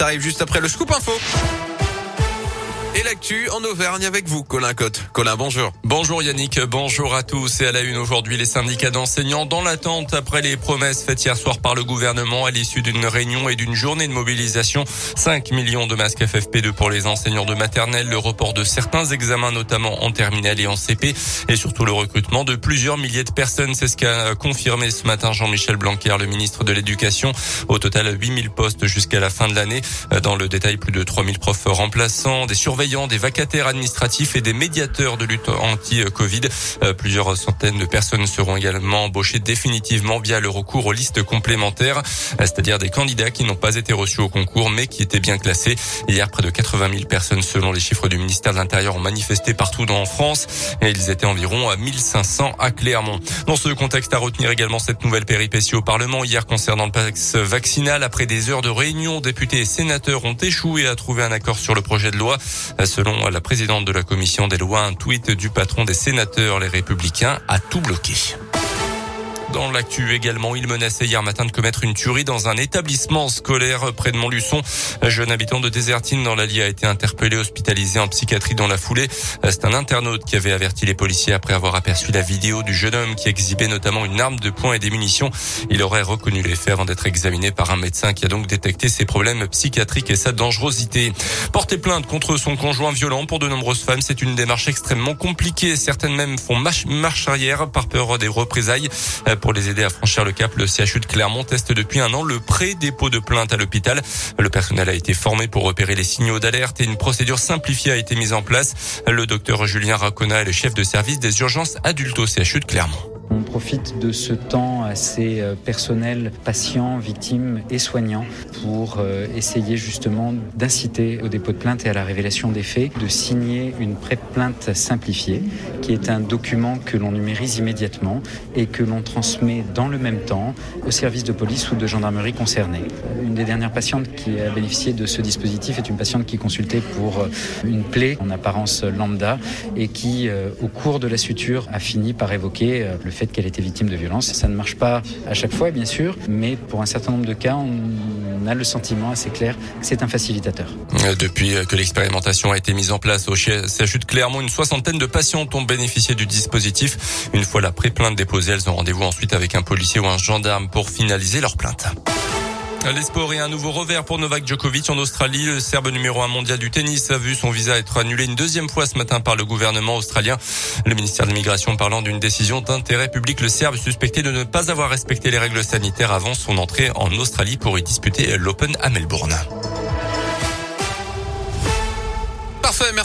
Ça arrive juste après le scoop info. Et l'actu en Auvergne avec vous, Colin Cotte. Colin, bonjour. Bonjour Yannick, bonjour à tous. Et à la une aujourd'hui, les syndicats d'enseignants dans l'attente après les promesses faites hier soir par le gouvernement à l'issue d'une réunion et d'une journée de mobilisation. 5 millions de masques FFP2 pour les enseignants de maternelle, le report de certains examens, notamment en terminale et en CP, et surtout le recrutement de plusieurs milliers de personnes. C'est ce qu'a confirmé ce matin Jean-Michel Blanquer, le ministre de l'Éducation. Au total, 8000 postes jusqu'à la fin de l'année. Dans le détail, plus de 3000 profs remplaçants, des surveillants des vacataires administratifs et des médiateurs de lutte anti-Covid. Euh, plusieurs centaines de personnes seront également embauchées définitivement via le recours aux listes complémentaires, euh, c'est-à-dire des candidats qui n'ont pas été reçus au concours mais qui étaient bien classés. Hier, près de 80 000 personnes, selon les chiffres du ministère de l'Intérieur, ont manifesté partout en France et ils étaient environ à 1500 à Clermont. Dans ce contexte, à retenir également cette nouvelle péripétie au Parlement hier concernant le pass vaccinal. Après des heures de réunion, députés et sénateurs ont échoué à trouver un accord sur le projet de loi. Selon la présidente de la commission des lois, un tweet du patron des sénateurs, les républicains, a tout bloqué. Dans l'actu également, il menaçait hier matin de commettre une tuerie dans un établissement scolaire près de Montluçon. Un jeune habitant de Désertine dans l'Allier a été interpellé, hospitalisé en psychiatrie dans la foulée. C'est un internaute qui avait averti les policiers après avoir aperçu la vidéo du jeune homme qui exhibait notamment une arme de poing et des munitions. Il aurait reconnu les faits avant d'être examiné par un médecin qui a donc détecté ses problèmes psychiatriques et sa dangerosité. Porter plainte contre son conjoint violent pour de nombreuses femmes, c'est une démarche extrêmement compliquée. Certaines même font marche arrière par peur des représailles. Pour les aider à franchir le cap, le CHU de Clermont teste depuis un an le pré-dépôt de plainte à l'hôpital. Le personnel a été formé pour repérer les signaux d'alerte et une procédure simplifiée a été mise en place. Le docteur Julien Racona est le chef de service des urgences adultes au CHU de Clermont. Profite de ce temps assez euh, personnel, patients, victimes et soignants pour euh, essayer justement d'inciter au dépôt de plainte et à la révélation des faits, de signer une pré-plainte simplifiée qui est un document que l'on numérise immédiatement et que l'on transmet dans le même temps au service de police ou de gendarmerie concerné. Une des dernières patientes qui a bénéficié de ce dispositif est une patiente qui consultait pour euh, une plaie en apparence lambda et qui, au cours de la suture, a fini par évoquer le fait fait qu'elle était victime de violence. Ça ne marche pas à chaque fois, bien sûr, mais pour un certain nombre de cas, on a le sentiment assez clair que c'est un facilitateur. Depuis que l'expérimentation a été mise en place au CHU de Clermont, une soixantaine de patients ont bénéficié du dispositif. Une fois la pré-plainte déposée, elles ont rendez-vous ensuite avec un policier ou un gendarme pour finaliser leur plainte. Les sports et un nouveau revers pour Novak Djokovic en Australie. Le Serbe numéro un mondial du tennis a vu son visa être annulé une deuxième fois ce matin par le gouvernement australien. Le ministère de l'Immigration parlant d'une décision d'intérêt public. Le Serbe suspecté de ne pas avoir respecté les règles sanitaires avant son entrée en Australie pour y disputer l'Open à Melbourne. Parfait, merci.